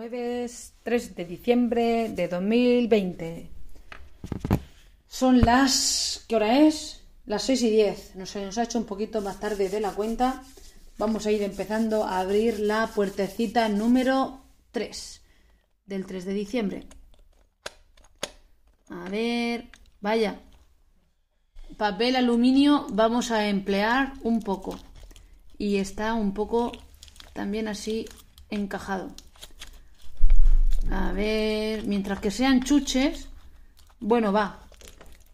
Jueves 3 de diciembre de 2020. Son las... ¿Qué hora es? Las 6 y 10. Nos, nos ha hecho un poquito más tarde de la cuenta. Vamos a ir empezando a abrir la puertecita número 3 del 3 de diciembre. A ver... Vaya. Papel aluminio vamos a emplear un poco. Y está un poco también así encajado. A ver, mientras que sean chuches, bueno, va.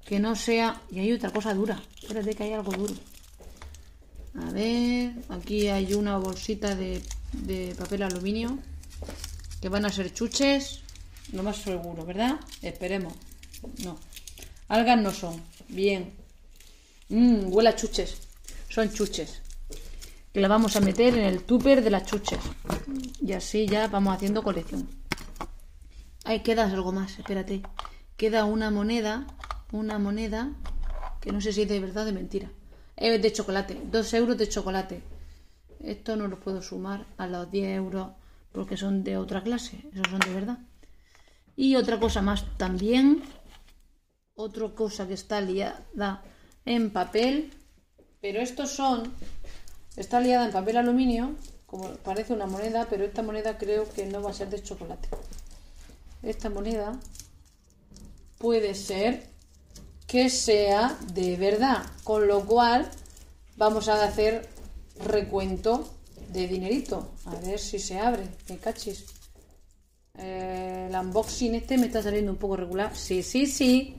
Que no sea... Y hay otra cosa dura. Espérate que hay algo duro. A ver, aquí hay una bolsita de, de papel aluminio. Que van a ser chuches. Lo más seguro, ¿verdad? Esperemos. No. Algas no son. Bien. Mmm, huele a chuches. Son chuches. Que la vamos a meter en el tupper de las chuches. Y así ya vamos haciendo colección. Ahí queda algo más, espérate. Queda una moneda, una moneda, que no sé si es de verdad o de mentira. Es de chocolate, dos euros de chocolate. Esto no lo puedo sumar a los 10 euros porque son de otra clase, esos son de verdad. Y otra cosa más también, otra cosa que está liada en papel, pero estos son, está liada en papel aluminio, como parece una moneda, pero esta moneda creo que no va a ser de chocolate esta moneda puede ser que sea de verdad, con lo cual vamos a hacer recuento de dinerito. A ver si se abre, me cachis. Eh, el unboxing este me está saliendo un poco regular. Sí, sí, sí.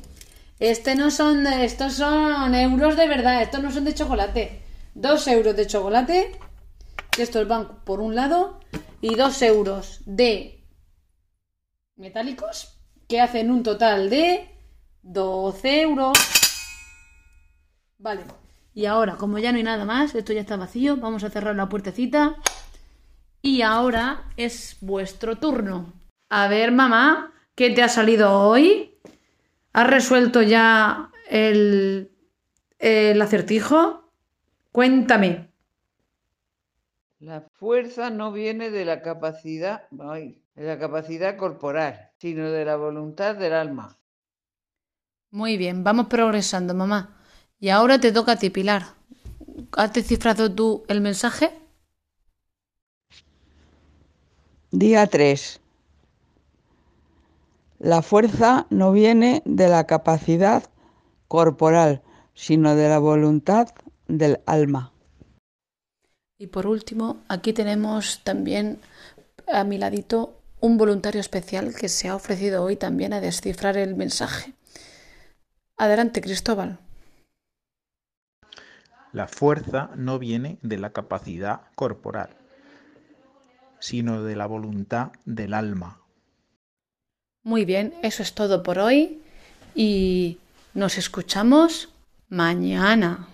Este no son, estos son euros de verdad, estos no son de chocolate. Dos euros de chocolate, que estos van por un lado, y dos euros de metálicos que hacen un total de 12 euros. Vale. Y ahora, como ya no hay nada más, esto ya está vacío, vamos a cerrar la puertecita. Y ahora es vuestro turno. A ver, mamá, ¿qué te ha salido hoy? ¿Has resuelto ya el, acertijo? Cuéntame. La fuerza no viene de la capacidad, de la capacidad corporal, sino de la voluntad del alma. Muy bien, vamos progresando, mamá. Y ahora te toca a ti, Pilar. ¿Has descifrado tú el mensaje? Día 3. La fuerza no viene de la capacidad corporal, sino de la voluntad del alma. Y por último, aquí tenemos también a mi ladito un voluntario especial que se ha ofrecido hoy también a descifrar el mensaje. Adelante, Cristóbal. La fuerza no viene de la capacidad corporal, sino de la voluntad del alma. Muy bien, eso es todo por hoy y nos escuchamos mañana.